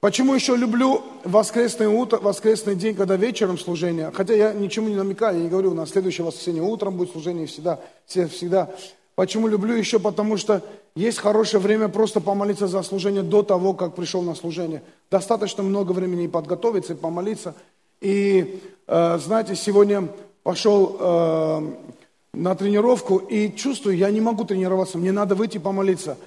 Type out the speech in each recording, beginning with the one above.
Почему еще люблю воскресное утро, воскресный день, когда вечером служение? Хотя я ничему не намекаю, я не говорю, у нас следующее воскресенье утром будет служение всегда, все всегда. Почему люблю еще? Потому что есть хорошее время просто помолиться за служение до того, как пришел на служение. Достаточно много времени и подготовиться, и помолиться. И, э, знаете, сегодня пошел э, на тренировку и чувствую, я не могу тренироваться, мне надо выйти помолиться.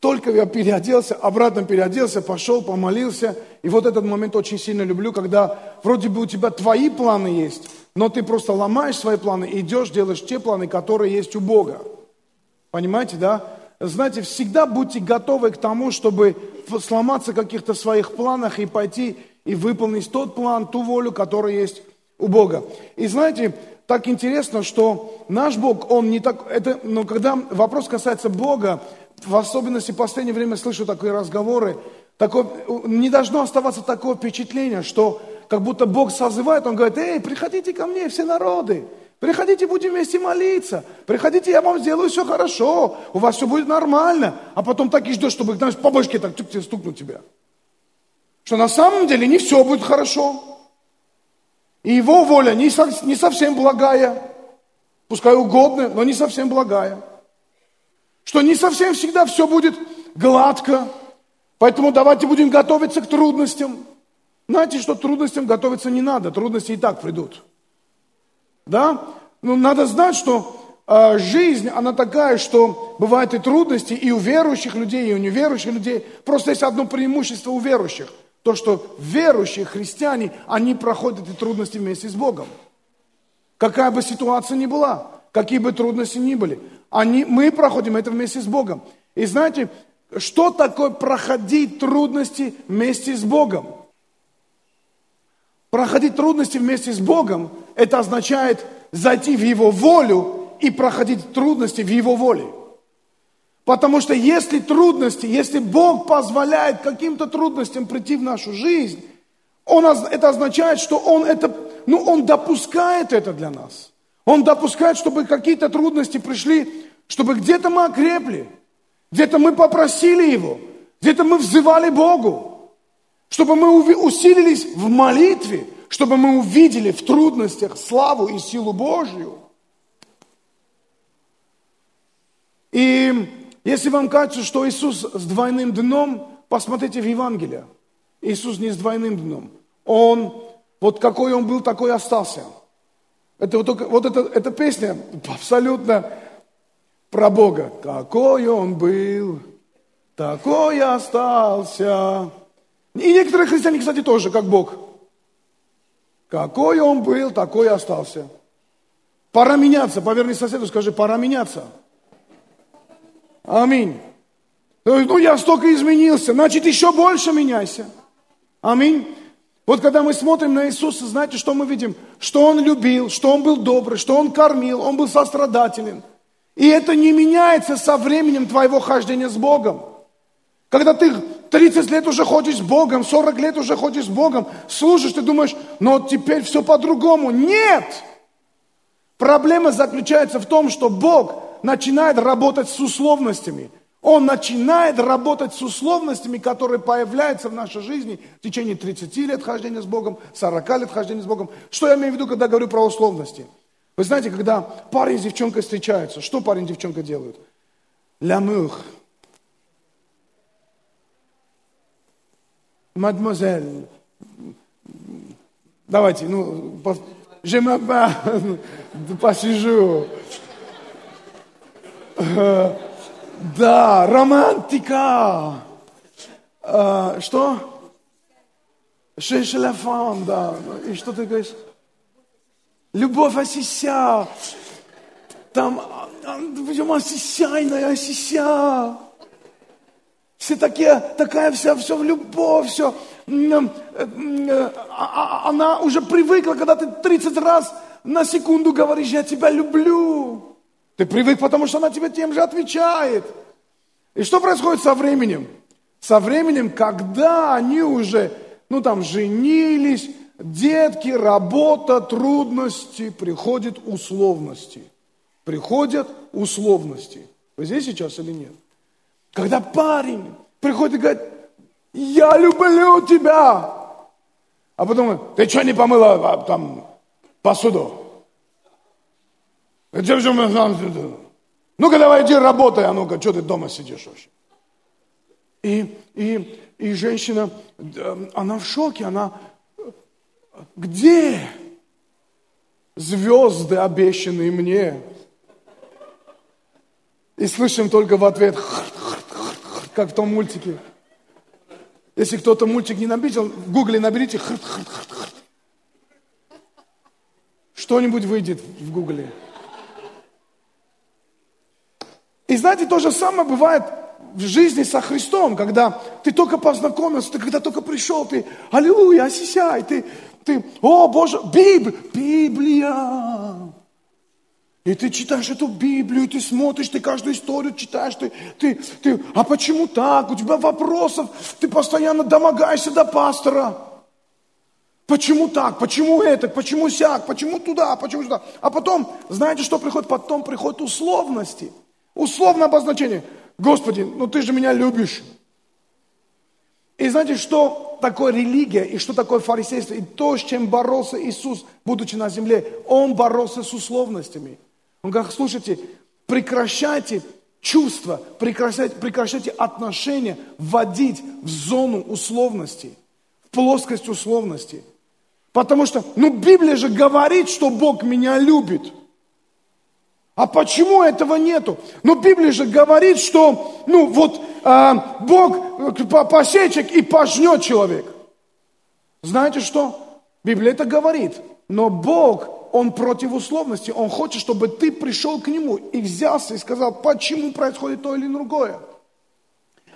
Только я переоделся, обратно переоделся, пошел, помолился. И вот этот момент очень сильно люблю, когда вроде бы у тебя твои планы есть, но ты просто ломаешь свои планы и идешь, делаешь те планы, которые есть у Бога. Понимаете, да? Знаете, всегда будьте готовы к тому, чтобы сломаться в каких-то своих планах и пойти и выполнить тот план, ту волю, которая есть у Бога. И знаете, так интересно, что наш Бог, Он не так... Это, но когда вопрос касается Бога, в особенности в последнее время слышу такие разговоры, такое, не должно оставаться такое впечатление, что как будто Бог созывает, Он говорит, эй, приходите ко мне, все народы, приходите, будем вместе молиться, приходите, я вам сделаю все хорошо, у вас все будет нормально, а потом так и ждешь, чтобы, знаешь, по башке так тюк, стукнуть тебя. Что на самом деле не все будет хорошо. И его воля не, не совсем благая, пускай угодная, но не совсем благая что не совсем всегда все будет гладко, поэтому давайте будем готовиться к трудностям. Знаете, что трудностям готовиться не надо, трудности и так придут. Да? Ну, надо знать, что э, жизнь, она такая, что бывают и трудности и у верующих людей, и у неверующих людей. Просто есть одно преимущество у верующих. То, что верующие христиане, они проходят эти трудности вместе с Богом. Какая бы ситуация ни была, какие бы трудности ни были. Они, мы проходим это вместе с Богом. И знаете, что такое проходить трудности вместе с Богом? Проходить трудности вместе с Богом, это означает зайти в Его волю и проходить трудности в Его воле. Потому что если трудности, если Бог позволяет каким-то трудностям прийти в нашу жизнь, он, это означает, что Он, это, ну, он допускает это для нас. Он допускает, чтобы какие-то трудности пришли, чтобы где-то мы окрепли, где-то мы попросили Его, где-то мы взывали Богу, чтобы мы усилились в молитве, чтобы мы увидели в трудностях славу и силу Божью. И если вам кажется, что Иисус с двойным дном, посмотрите в Евангелие. Иисус не с двойным дном. Он, вот какой он был, такой остался – это вот, только, вот это, эта песня абсолютно про Бога. Какой он был, такой остался. И некоторые христиане, кстати, тоже, как Бог. Какой он был, такой остался. Пора меняться. Поверни соседу, скажи, пора меняться. Аминь. Ну, я столько изменился, значит, еще больше меняйся. Аминь. Вот когда мы смотрим на Иисуса, знаете, что мы видим? Что Он любил, что Он был добрый, что Он кормил, Он был сострадателен. И это не меняется со временем твоего хождения с Богом. Когда ты 30 лет уже ходишь с Богом, 40 лет уже ходишь с Богом, служишь, ты думаешь, ну теперь все по-другому. Нет! Проблема заключается в том, что Бог начинает работать с условностями. Он начинает работать с условностями, которые появляются в нашей жизни в течение 30 лет хождения с Богом, 40 лет хождения с Богом. Что я имею в виду, когда говорю про условности? Вы знаете, когда парень с девчонкой встречаются, что парень и девчонка делают? L'amour. Мадемуазель. Давайте, ну, m'appelle, посижу. Да, романтика. А, что? Шешелефан, да. И что ты говоришь? Любовь Асися. Там, почему осисяйная, осися. Все такие, такая вся, все в любовь, все. А, а, она уже привыкла, когда ты 30 раз на секунду говоришь, я тебя люблю. Ты привык, потому что она тебе тем же отвечает. И что происходит со временем? Со временем, когда они уже, ну там, женились, детки, работа, трудности, приходят условности. Приходят условности. Вы здесь сейчас или нет? Когда парень приходит и говорит, Я люблю тебя. А потом, ты что не помыла а, там посуду? Ну-ка давай иди работай, а ну-ка, что ты дома сидишь вообще? И, и, и женщина, она в шоке, она, где звезды, обещанные мне? И слышим только в ответ, как в том мультике. Если кто-то мультик не набитил, в гугле наберите Что-нибудь выйдет в гугле. И знаете, то же самое бывает в жизни со Христом, когда ты только познакомился, ты когда только пришел, ты, аллилуйя, осисяй, ты, ты, о Боже, Библия, Библия. И ты читаешь эту Библию, ты смотришь, ты каждую историю читаешь, ты, ты, ты, а почему так? У тебя вопросов, ты постоянно домогаешься до пастора. Почему так? Почему это? Почему сяк? Почему туда? Почему сюда? А потом, знаете, что приходит? Потом приходят условности – Условное обозначение. Господи, ну ты же меня любишь. И знаете, что такое религия и что такое фарисейство? И то, с чем боролся Иисус, будучи на земле, Он боролся с условностями. Он говорит, слушайте, прекращайте чувства, прекращайте, прекращайте отношения вводить в зону условностей, в плоскость условностей. Потому что, ну, Библия же говорит, что Бог меня любит. А почему этого нету? Ну, Библия же говорит, что, ну, вот э, Бог посечек и пожнет человек. Знаете что? Библия это говорит. Но Бог, Он против условности. Он хочет, чтобы ты пришел к Нему и взялся и сказал, почему происходит то или другое.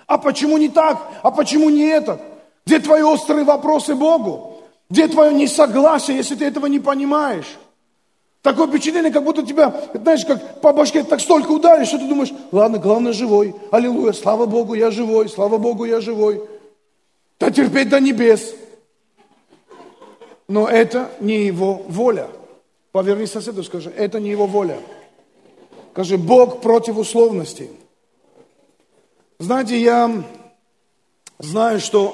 А почему не так? А почему не это? Где твои острые вопросы Богу? Где твое несогласие, если ты этого не понимаешь? Такое впечатление, как будто тебя, знаешь, как по башке так столько ударишь, что ты думаешь, ладно, главное живой. Аллилуйя, слава Богу, я живой, слава Богу, я живой. Да терпеть до небес. Но это не его воля. Поверни соседу, скажи, это не его воля. Скажи, Бог против условностей. Знаете, я знаю, что,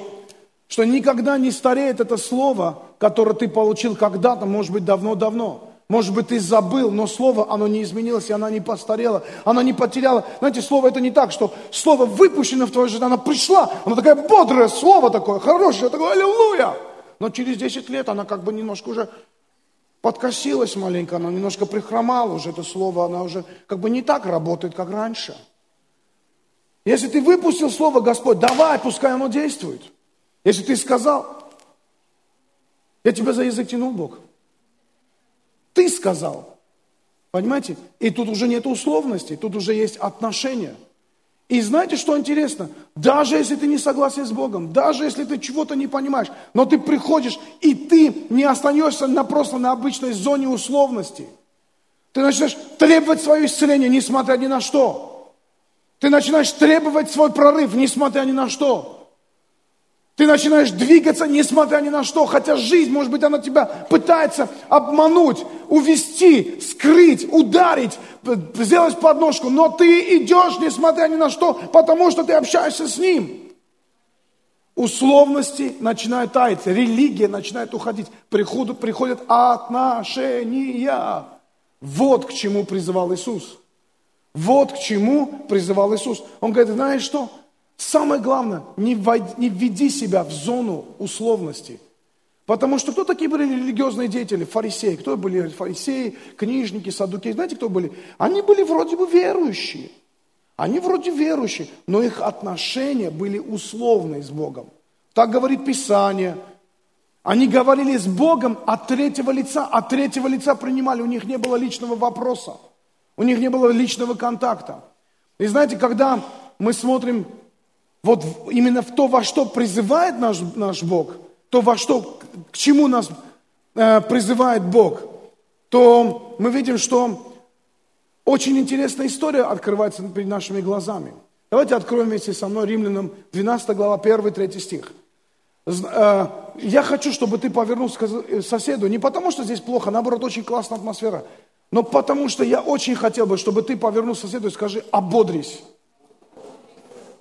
что никогда не стареет это слово, которое ты получил когда-то, может быть, давно-давно. Может быть, ты забыл, но слово, оно не изменилось, и оно не постарело, оно не потеряло. Знаете, слово это не так, что слово выпущено в твою жизнь, оно пришла, оно такое бодрое слово такое, хорошее, такое аллилуйя. Но через 10 лет она как бы немножко уже подкосилась маленько, она немножко прихромала уже, это слово, она уже как бы не так работает, как раньше. Если ты выпустил слово, Господь, давай, пускай оно действует. Если ты сказал, я тебя за язык тянул, Бог. Ты сказал. Понимаете? И тут уже нет условностей, тут уже есть отношения. И знаете, что интересно? Даже если ты не согласен с Богом, даже если ты чего-то не понимаешь, но ты приходишь, и ты не остаешься на, просто на обычной зоне условности. Ты начинаешь требовать свое исцеление, несмотря ни на что. Ты начинаешь требовать свой прорыв, несмотря ни на что. Ты начинаешь двигаться, несмотря ни на что, хотя жизнь, может быть, она тебя пытается обмануть, увести, скрыть, ударить, сделать подножку, но ты идешь, несмотря ни на что, потому что ты общаешься с Ним. Условности начинают таять, религия начинает уходить, приходят, приходят отношения. Вот к чему призывал Иисус. Вот к чему призывал Иисус. Он говорит, знаешь что? Самое главное, не, войди, не введи себя в зону условности. Потому что кто такие были религиозные деятели? Фарисеи. Кто были фарисеи, книжники, садуки? Знаете, кто были? Они были вроде бы верующие. Они вроде верующие, но их отношения были условные с Богом. Так говорит Писание. Они говорили с Богом от третьего лица, от третьего лица принимали. У них не было личного вопроса. У них не было личного контакта. И знаете, когда мы смотрим вот именно в то, во что призывает наш, наш Бог, то, во что, к чему нас э, призывает Бог, то мы видим, что очень интересная история открывается перед нашими глазами. Давайте откроем вместе со мной Римлянам 12 глава 1-3 стих. Э, я хочу, чтобы ты повернулся к э, соседу, не потому что здесь плохо, наоборот, очень классная атмосфера, но потому что я очень хотел бы, чтобы ты повернулся к соседу и скажи, ободрись.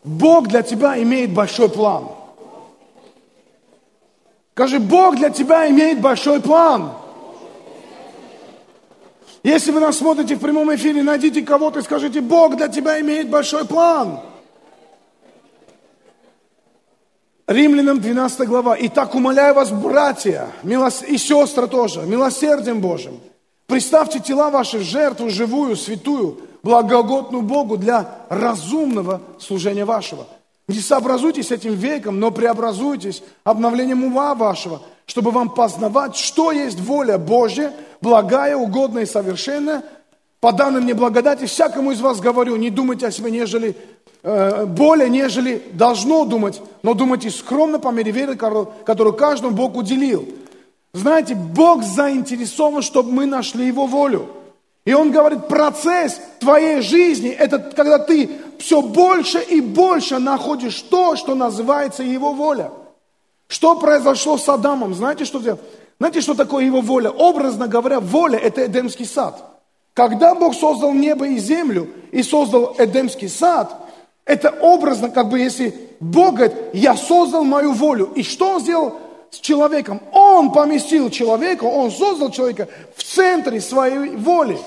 Бог для тебя имеет большой план. Скажи, Бог для тебя имеет большой план. Если вы нас смотрите в прямом эфире, найдите кого-то и скажите, Бог для тебя имеет большой план. Римлянам 12 глава. «Итак, умоляю вас, братья милос... и сестры тоже, милосердием Божьим, представьте тела ваши в жертву живую, святую, благогодную Богу для разумного служения вашего. Не сообразуйтесь этим веком, но преобразуйтесь обновлением ума вашего, чтобы вам познавать, что есть воля Божья, благая, угодная и совершенная. По данным мне благодати, всякому из вас говорю, не думайте о себе, нежели Э, более, нежели должно думать, но думайте скромно по мере веры, которую каждому Бог уделил. Знаете, Бог заинтересован, чтобы мы нашли Его волю. И Он говорит, процесс твоей жизни, это когда ты все больше и больше находишь то, что называется Его воля. Что произошло с Адамом? Знаете, что, знаете, что такое Его воля? Образно говоря, воля – это Эдемский сад. Когда Бог создал небо и землю и создал Эдемский сад – это образно, как бы если Бог говорит, я создал мою волю. И что Он сделал с человеком? Он поместил человека, Он создал человека в центре своей воли.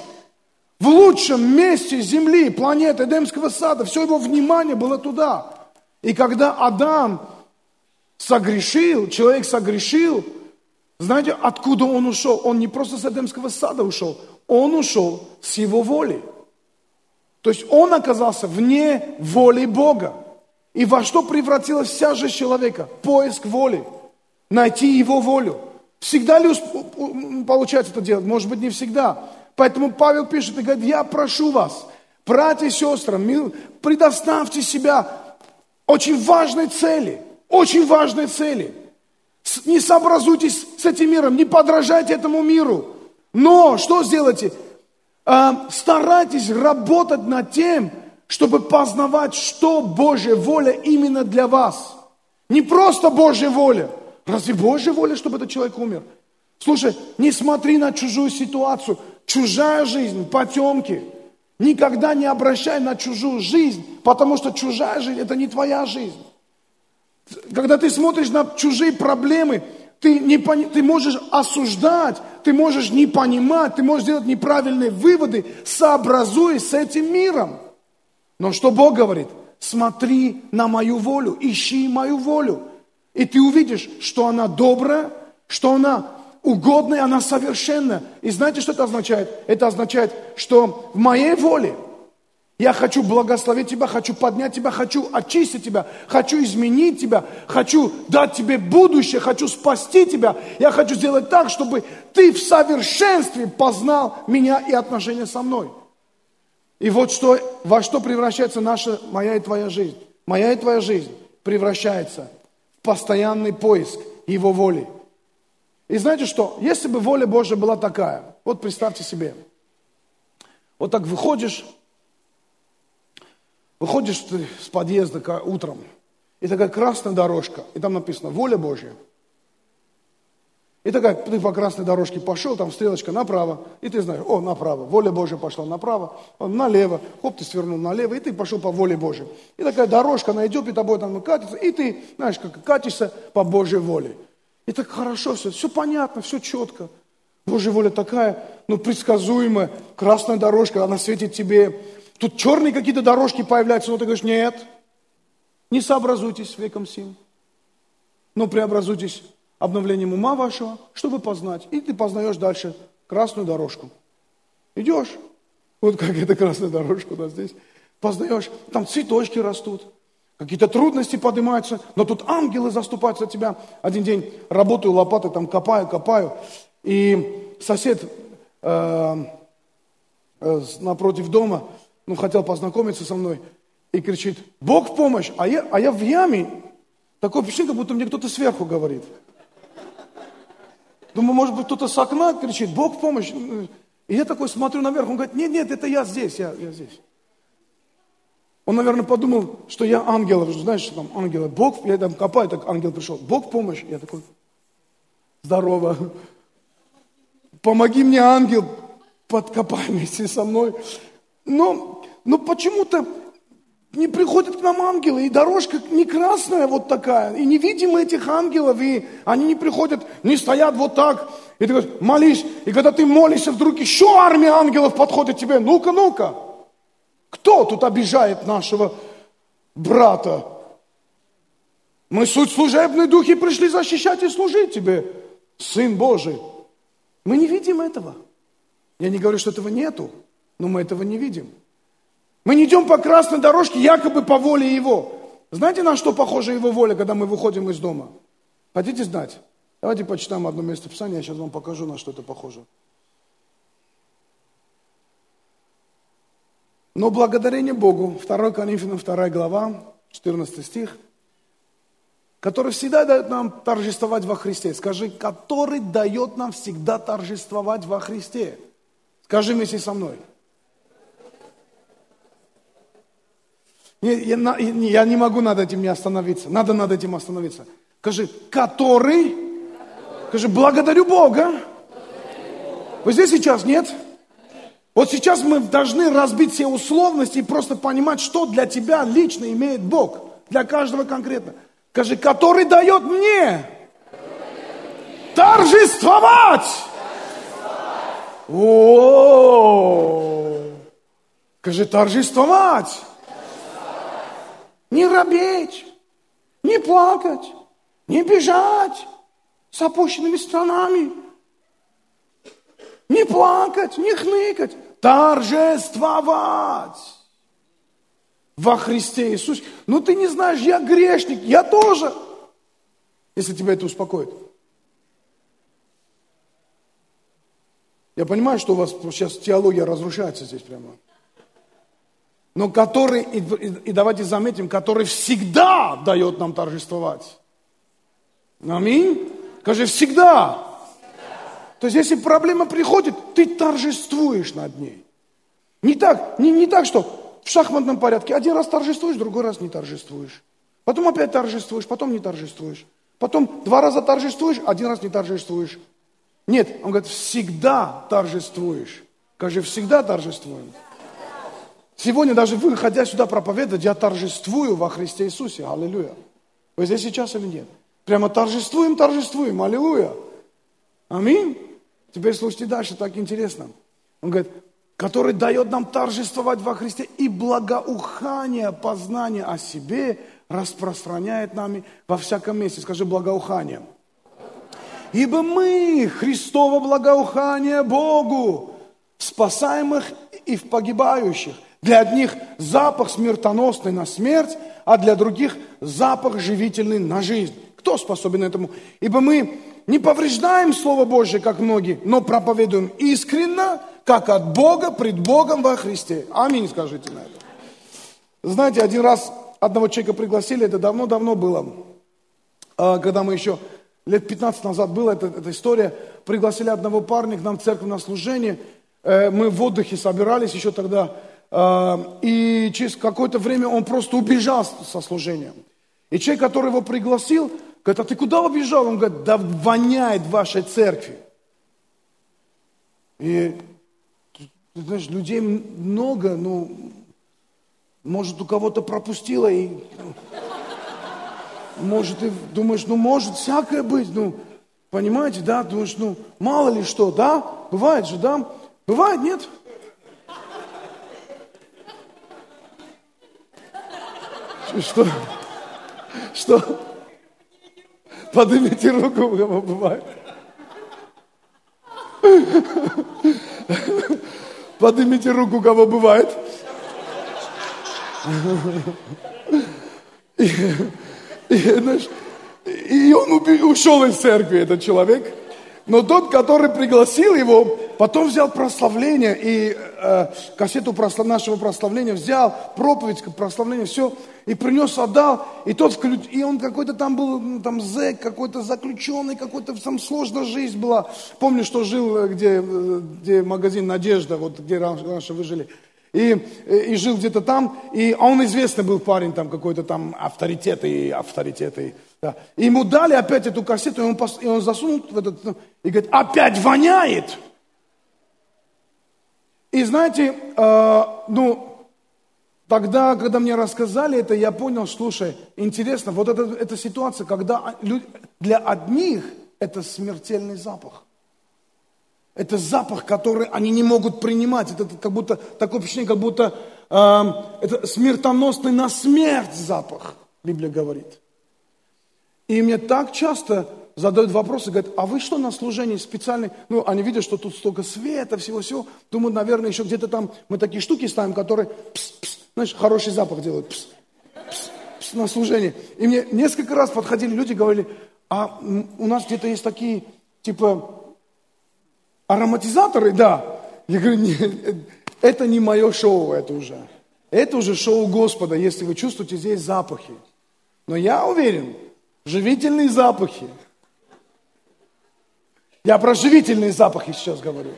В лучшем месте земли, планеты Эдемского сада. Все его внимание было туда. И когда Адам согрешил, человек согрешил, знаете, откуда он ушел? Он не просто с Эдемского сада ушел, он ушел с его воли. То есть он оказался вне воли Бога. И во что превратилась вся жизнь человека? Поиск воли. Найти его волю. Всегда ли получается это делать? Может быть, не всегда. Поэтому Павел пишет и говорит, я прошу вас, братья и сестры, предоставьте себя очень важной цели. Очень важной цели. Не сообразуйтесь с этим миром, не подражайте этому миру. Но что сделайте? А, старайтесь работать над тем, чтобы познавать, что Божья воля именно для вас. Не просто Божья воля. Разве Божья воля, чтобы этот человек умер? Слушай, не смотри на чужую ситуацию. Чужая жизнь, потемки. Никогда не обращай на чужую жизнь, потому что чужая жизнь – это не твоя жизнь. Когда ты смотришь на чужие проблемы, ты, не, ты можешь осуждать, ты можешь не понимать, ты можешь делать неправильные выводы, сообразуясь с этим миром. Но что Бог говорит? Смотри на мою волю, ищи мою волю. И ты увидишь, что она добрая, что она угодная, она совершенная. И знаете, что это означает? Это означает, что в моей воле – я хочу благословить тебя, хочу поднять тебя, хочу очистить тебя, хочу изменить тебя, хочу дать тебе будущее, хочу спасти тебя. Я хочу сделать так, чтобы ты в совершенстве познал меня и отношения со мной. И вот что, во что превращается наша, моя и твоя жизнь. Моя и твоя жизнь превращается в постоянный поиск Его воли. И знаете что? Если бы воля Божья была такая, вот представьте себе, вот так выходишь Выходишь ты с подъезда утром, и такая красная дорожка, и там написано «Воля Божья». И такая, ты по красной дорожке пошел, там стрелочка направо, и ты знаешь, о, направо, воля Божья пошла направо, налево, хоп, ты свернул налево, и ты пошел по воле Божьей. И такая дорожка, она идет, и тобой там катится, и ты, знаешь, как катишься по Божьей воле. И так хорошо все, все понятно, все четко. Божья воля такая, ну, предсказуемая, красная дорожка, она светит тебе. Тут черные какие-то дорожки появляются, но ты говоришь, нет, не сообразуйтесь с веком сим, но преобразуйтесь обновлением ума вашего, чтобы познать. И ты познаешь дальше красную дорожку. Идешь, вот как эта красная дорожка у нас здесь, познаешь, там цветочки растут, какие-то трудности поднимаются, но тут ангелы заступаются за тебя. Один день работаю лопатой, там копаю, копаю, и сосед э, э, напротив дома ну, хотел познакомиться со мной, и кричит, Бог в помощь, а я, а я в яме. Такое впечатление, как будто мне кто-то сверху говорит. Думаю, может быть, кто-то с окна кричит, Бог в помощь. И я такой смотрю наверх, он говорит, нет, нет, это я здесь, я, я здесь. Он, наверное, подумал, что я ангел, знаешь, что там ангелы, Бог, я там копаю, так ангел пришел, Бог помощь. Я такой, здорово, помоги мне, ангел, подкопай вместе со мной. Но, но почему-то не приходят к нам ангелы, и дорожка не красная вот такая, и не видим этих ангелов, и они не приходят, не стоят вот так, и ты говоришь, молись, и когда ты молишься, вдруг еще армия ангелов подходит тебе, ну-ка, ну-ка, кто тут обижает нашего брата? Мы суть служебные духи пришли защищать и служить тебе, Сын Божий. Мы не видим этого. Я не говорю, что этого нету, но мы этого не видим. Мы не идем по красной дорожке, якобы по воле Его. Знаете, на что похожа Его воля, когда мы выходим из дома? Хотите знать? Давайте почитаем одно место Писания, я сейчас вам покажу, на что это похоже. Но благодарение Богу, 2 Коринфянам 2 глава, 14 стих, который всегда дает нам торжествовать во Христе. Скажи, который дает нам всегда торжествовать во Христе. Скажи вместе со мной – Я, не могу над этим не остановиться. Надо над этим остановиться. Скажи, который, скажи, благодарю Бога. Вы здесь сейчас нет? Вот сейчас мы должны разбить все условности и просто понимать, что для тебя лично имеет Бог. Для каждого конкретно. Скажи, который дает мне торжествовать. О, скажи, торжествовать. Не робеть, не плакать, не бежать с опущенными странами, не плакать, не хныкать, торжествовать во Христе Иисусе. Ну ты не знаешь, я грешник, я тоже, если тебя это успокоит. Я понимаю, что у вас сейчас теология разрушается здесь прямо но который, и, и давайте заметим, который всегда дает нам торжествовать. Аминь. Скажи, всегда. То есть, если проблема приходит, ты торжествуешь над ней. Не так, не, не так, что в шахматном порядке один раз торжествуешь, другой раз не торжествуешь. Потом опять торжествуешь, потом не торжествуешь. Потом два раза торжествуешь, один раз не торжествуешь. Нет, он говорит, всегда торжествуешь. Скажи, всегда торжествуем. Сегодня даже выходя сюда проповедовать, я торжествую во Христе Иисусе. Аллилуйя. Вы здесь сейчас или нет? Прямо торжествуем, торжествуем. Аллилуйя. Аминь. Теперь слушайте дальше, так интересно. Он говорит, который дает нам торжествовать во Христе и благоухание, познание о себе распространяет нами во всяком месте. Скажи благоухание. Ибо мы Христово благоухание Богу, спасаемых и в погибающих – для одних запах смертоносный на смерть, а для других запах живительный на жизнь. Кто способен этому? Ибо мы не повреждаем Слово Божье, как многие, но проповедуем искренно, как от Бога, пред Богом во Христе. Аминь, скажите на это. Знаете, один раз одного человека пригласили, это давно-давно было, а, когда мы еще лет 15 назад была эта, эта история, пригласили одного парня к нам в церковь на служение, э, мы в отдыхе собирались еще тогда, и через какое-то время он просто убежал со служением. И человек, который его пригласил, говорит, а ты куда убежал? Он говорит, да воняет в вашей церкви. И, ты знаешь, людей много, ну, может, у кого-то пропустило, и, может, ты думаешь, ну, может всякое быть, ну, понимаете, да, думаешь, ну, мало ли что, да, бывает же, да, бывает, нет? Что? Что? Поднимите руку, у кого бывает. Поднимите руку, у кого бывает. И, и, и он ушел из церкви, этот человек. Но тот, который пригласил его, потом взял прославление и э, кассету прослав... нашего прославления взял, проповедь прославления, все, и принес, отдал, и тот вклю... и он какой-то там был, ну, там зэк, какой-то заключенный, какой-то там сложная жизнь была. Помню, что жил, э, где, э, где магазин «Надежда», вот где раньше вы жили. И, и жил где-то там, и, а он известный был парень, там какой-то там авторитет и авторитет. И, да. и ему дали опять эту кассету, и он, и он засунул в этот, ну, и говорит, опять воняет. И знаете, э, ну, тогда, когда мне рассказали это, я понял, слушай, интересно, вот эта, эта ситуация, когда для одних это смертельный запах. Это запах, который они не могут принимать. Это как будто такое впечатление, как будто э, это смертоносный на смерть запах, Библия говорит. И мне так часто задают вопросы, говорят, а вы что на служении специальный? Ну, они видят, что тут столько света, всего-всего. Думают, наверное, еще где-то там мы такие штуки ставим, которые, пс, пс, знаешь, хороший запах делают. Пс, пс, пс, на служении. И мне несколько раз подходили люди, говорили, а у нас где-то есть такие, типа, Ароматизаторы, да. Я говорю, нет, это не мое шоу, это уже. Это уже шоу Господа, если вы чувствуете здесь запахи. Но я уверен, живительные запахи. Я про живительные запахи сейчас говорю.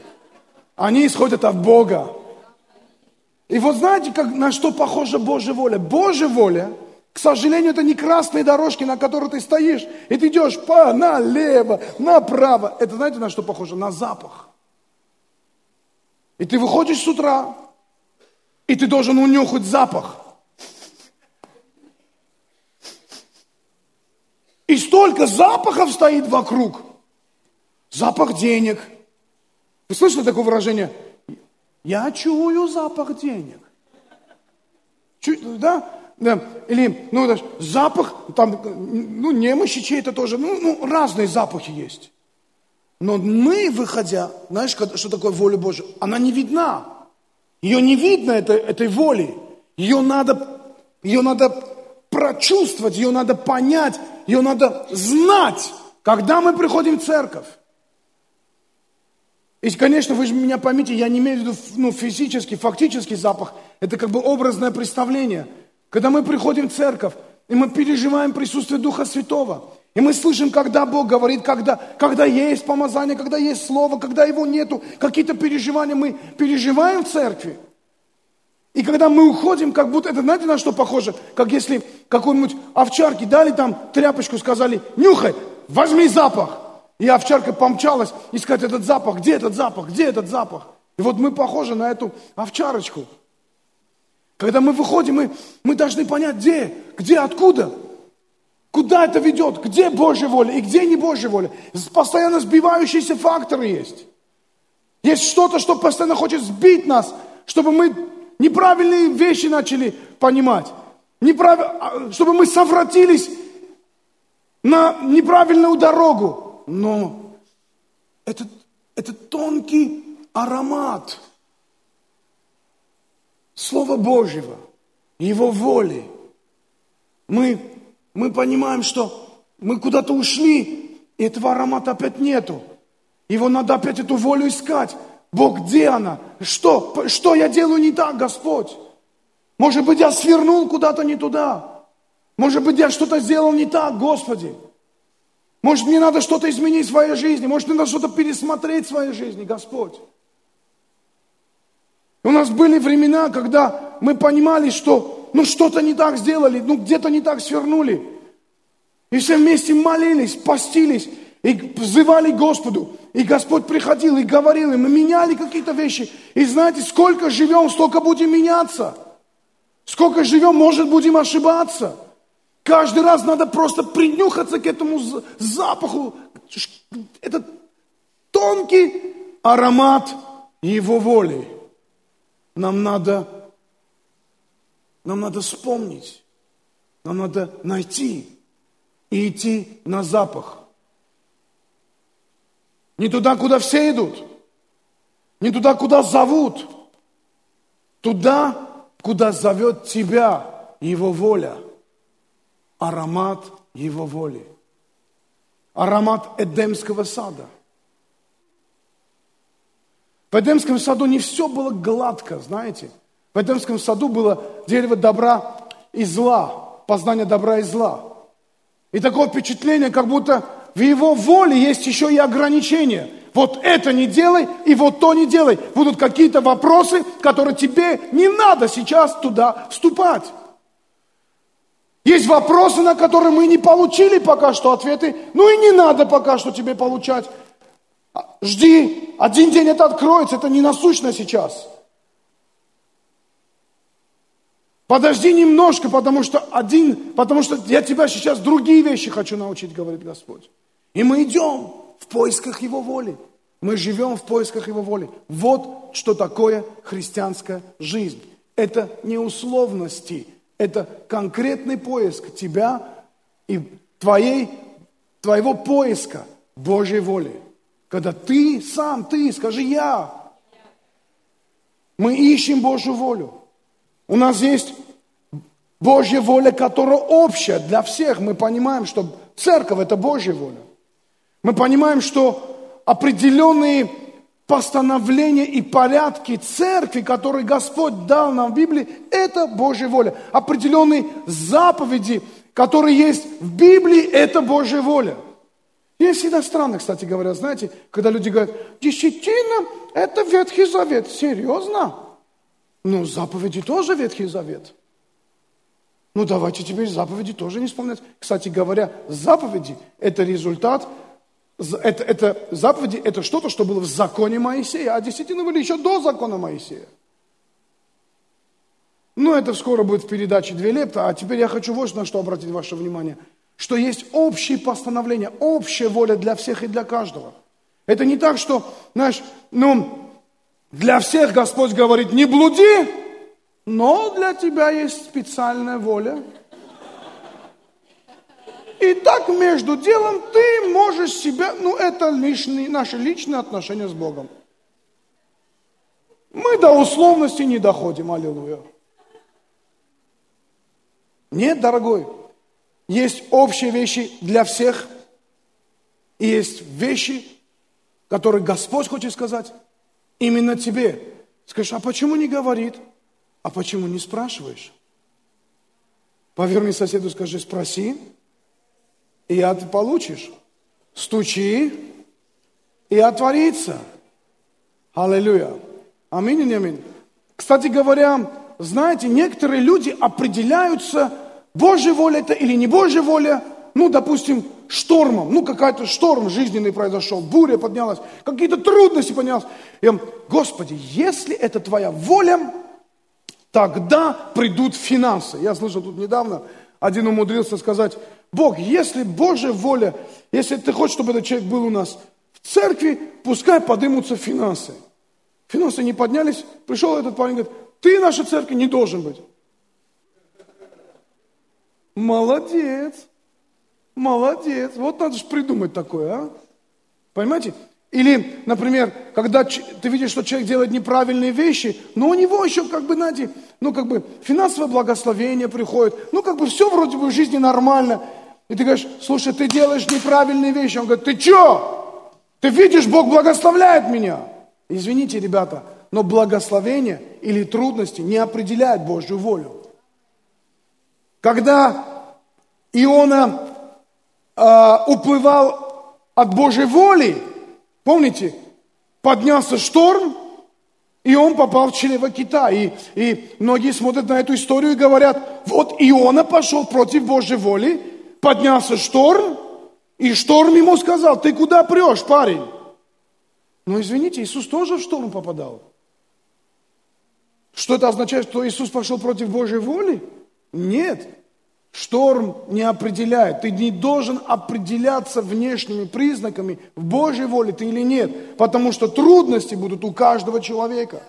Они исходят от Бога. И вот знаете, как, на что похожа Божья воля? Божья воля, к сожалению, это не красные дорожки, на которых ты стоишь, и ты идешь по, налево, направо. Это знаете, на что похоже? На запах. И ты выходишь с утра, и ты должен унюхать запах. И столько запахов стоит вокруг. Запах денег. Вы слышали такое выражение? Я чую запах денег. Чу, да? да? Или, ну, даже запах, там, ну, немощи чей-то тоже, ну, ну, разные запахи есть. Но мы, выходя, знаешь, что такое воля Божья? Она не видна. Ее не видно, этой, этой воли. Ее надо, ее надо прочувствовать, ее надо понять, ее надо знать, когда мы приходим в церковь. И, конечно, вы же меня поймите, я не имею в виду ну, физический, фактический запах. Это как бы образное представление. Когда мы приходим в церковь, и мы переживаем присутствие Духа Святого. И мы слышим, когда Бог говорит, когда, когда есть помазание, когда есть Слово, когда его нету, какие-то переживания мы переживаем в церкви. И когда мы уходим, как будто, это знаете на что похоже? Как если какой-нибудь овчарке дали там тряпочку, сказали, нюхай, возьми запах. И овчарка помчалась искать этот запах, где этот запах, где этот запах. И вот мы похожи на эту овчарочку. Когда мы выходим, мы, мы должны понять, где, где, откуда. Куда это ведет? Где Божья воля и где не Божья воля? Постоянно сбивающиеся факторы есть. Есть что-то, что постоянно хочет сбить нас, чтобы мы неправильные вещи начали понимать. Неправ... А, чтобы мы совратились на неправильную дорогу. Но это, это тонкий аромат Слова Божьего, Его воли. Мы мы понимаем, что мы куда-то ушли, и этого аромата опять нету. Его надо опять эту волю искать. Бог, где она? Что? Что я делаю не так, Господь? Может быть, я свернул куда-то не туда. Может быть, я что-то сделал не так, Господи. Может, мне надо что-то изменить в своей жизни. Может, мне надо что-то пересмотреть в своей жизни, Господь. У нас были времена, когда мы понимали, что ну что-то не так сделали, ну где-то не так свернули. И все вместе молились, постились и взывали Господу. И Господь приходил и говорил, и мы меняли какие-то вещи. И знаете, сколько живем, столько будем меняться. Сколько живем, может, будем ошибаться. Каждый раз надо просто принюхаться к этому запаху. Этот тонкий аромат Его воли. Нам надо нам надо вспомнить, нам надо найти и идти на запах. Не туда, куда все идут, не туда, куда зовут, туда, куда зовет тебя Его воля, аромат Его воли, аромат Эдемского сада. В Эдемском саду не все было гладко, знаете – в Эдемском саду было дерево добра и зла, познание добра и зла. И такое впечатление, как будто в его воле есть еще и ограничения. Вот это не делай, и вот то не делай. Будут какие-то вопросы, которые тебе не надо сейчас туда вступать. Есть вопросы, на которые мы не получили пока что ответы, ну и не надо пока что тебе получать. Жди, один день это откроется, это не насущно сейчас. Подожди немножко, потому что один, потому что я тебя сейчас другие вещи хочу научить, говорит Господь. И мы идем в поисках Его воли. Мы живем в поисках Его воли. Вот что такое христианская жизнь. Это не условности, это конкретный поиск тебя и твоей, твоего поиска Божьей воли. Когда ты сам, ты, скажи я. Мы ищем Божью волю. У нас есть Божья воля, которая общая для всех. Мы понимаем, что церковь – это Божья воля. Мы понимаем, что определенные постановления и порядки церкви, которые Господь дал нам в Библии, это Божья воля. Определенные заповеди, которые есть в Библии, это Божья воля. Мне всегда странно, кстати говоря, знаете, когда люди говорят, десятина – это Ветхий Завет. Серьезно? Ну, заповеди тоже Ветхий Завет. Ну, давайте теперь заповеди тоже не исполнять. Кстати говоря, заповеди – это результат, это, это, заповеди – это что-то, что было в законе Моисея, а десятины были еще до закона Моисея. Ну, это скоро будет в передаче «Две лепта», а теперь я хочу вот на что обратить ваше внимание, что есть общие постановления, общая воля для всех и для каждого. Это не так, что, знаешь, ну, для всех Господь говорит, не блуди, но для тебя есть специальная воля. И так между делом ты можешь себя, ну это личные, наши личные отношения с Богом. Мы до условности не доходим, аллилуйя. Нет, дорогой, есть общие вещи для всех, и есть вещи, которые Господь хочет сказать именно тебе. Скажешь, а почему не говорит? А почему не спрашиваешь? Поверни соседу, скажи, спроси, и от получишь. Стучи, и отворится. Аллилуйя. Аминь не аминь. Кстати говоря, знаете, некоторые люди определяются, Божья воля это или не Божья воля, ну, допустим, штормом, ну, какой-то шторм жизненный произошел, буря поднялась, какие-то трудности поднялись. И он, Господи, если это Твоя воля, тогда придут финансы. Я слышал тут недавно, один умудрился сказать, Бог, если Божья воля, если ты хочешь, чтобы этот человек был у нас в церкви, пускай поднимутся финансы. Финансы не поднялись, пришел этот парень и говорит, ты наша церковь не должен быть. Молодец, молодец. Вот надо же придумать такое, а? Понимаете? Или, например, когда ты видишь, что человек делает неправильные вещи, но у него еще, как бы, знаете, ну, как бы, финансовое благословение приходит, ну, как бы, все вроде бы в жизни нормально. И ты говоришь, слушай, ты делаешь неправильные вещи. Он говорит, ты что? Ты видишь, Бог благословляет меня. Извините, ребята, но благословение или трудности не определяют Божью волю. Когда Иона э, уплывал от Божьей воли, Помните, поднялся шторм, и он попал в чрево кита. И, и многие смотрят на эту историю и говорят, вот Иона пошел против Божьей воли, поднялся шторм, и шторм ему сказал, ты куда прешь, парень? Но извините, Иисус тоже в шторм попадал. Что это означает, что Иисус пошел против Божьей воли? Нет. Шторм не определяет. Ты не должен определяться внешними признаками, в Божьей воле ты или нет, потому что трудности будут у каждого человека.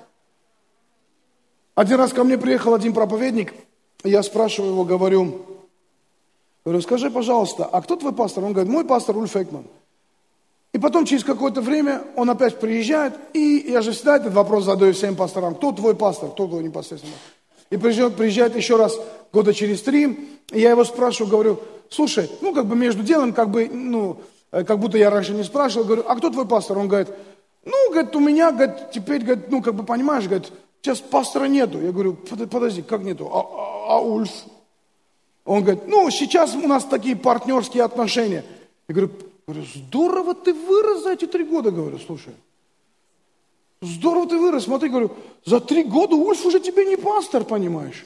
Один раз ко мне приехал один проповедник, я спрашиваю его, говорю, говорю, скажи, пожалуйста, а кто твой пастор? Он говорит, мой пастор Ульф Экман. И потом через какое-то время он опять приезжает, и я же всегда этот вопрос задаю всем пасторам, кто твой пастор, кто твой непосредственно. И приезжает, приезжает еще раз года через три, я его спрашиваю, говорю, слушай, ну как бы между делом, как бы, ну, э, как будто я раньше не спрашивал, говорю, а кто твой пастор? Он говорит, ну, говорит, у меня, говорит, теперь, говорит, ну, как бы понимаешь, говорит, сейчас пастора нету. Я говорю, подожди, как нету? А, а, а Ульф? Он говорит, ну, сейчас у нас такие партнерские отношения. Я говорю, говорю, здорово ты вырос за эти три года, говорю, слушай. Здорово ты вырос. Смотри, говорю, за три года Ульф уже тебе не пастор, понимаешь.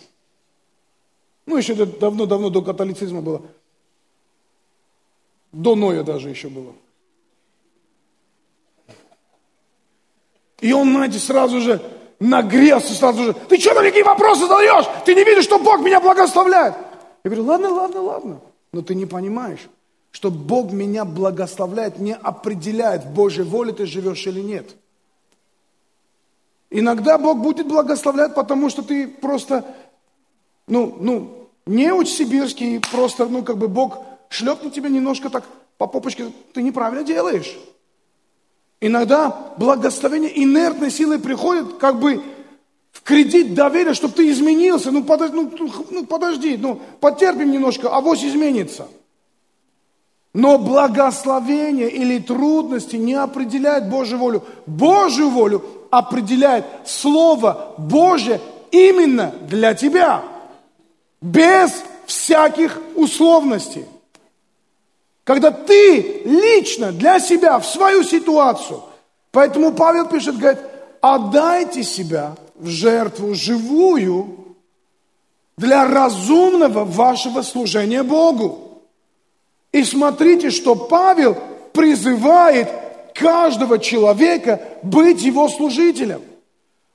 Ну, еще это давно-давно до католицизма было. До Ноя даже еще было. И он, знаете, сразу же, нагрелся сразу же. Ты что на какие вопросы задаешь? Ты не видишь, что Бог меня благословляет? Я говорю, ладно, ладно, ладно. Но ты не понимаешь, что Бог меня благословляет, не определяет, в Божьей воле ты живешь или нет. Иногда Бог будет благословлять, потому что ты просто, ну, ну, не уч сибирский, просто, ну, как бы Бог шлепнет тебя немножко так по попочке, ты неправильно делаешь. Иногда благословение инертной силой приходит, как бы в кредит доверия, чтобы ты изменился. Ну, подожди, ну, ну, подожди, ну, потерпим немножко, авось изменится. Но благословение или трудности не определяют Божью волю. Божью волю определяет Слово Божье именно для тебя. Без всяких условностей. Когда ты лично для себя, в свою ситуацию. Поэтому Павел пишет, говорит, отдайте себя в жертву живую для разумного вашего служения Богу. И смотрите, что Павел призывает каждого человека быть его служителем.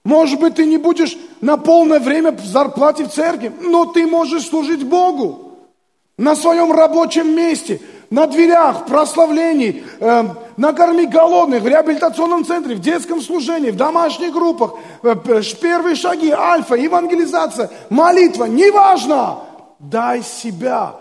Может быть, ты не будешь на полное время в зарплате в церкви, но ты можешь служить Богу на своем рабочем месте – на дверях, прославлений, э, накорми голодных, в реабилитационном центре, в детском служении, в домашних группах, э, первые шаги, альфа, евангелизация, молитва, неважно. Дай себя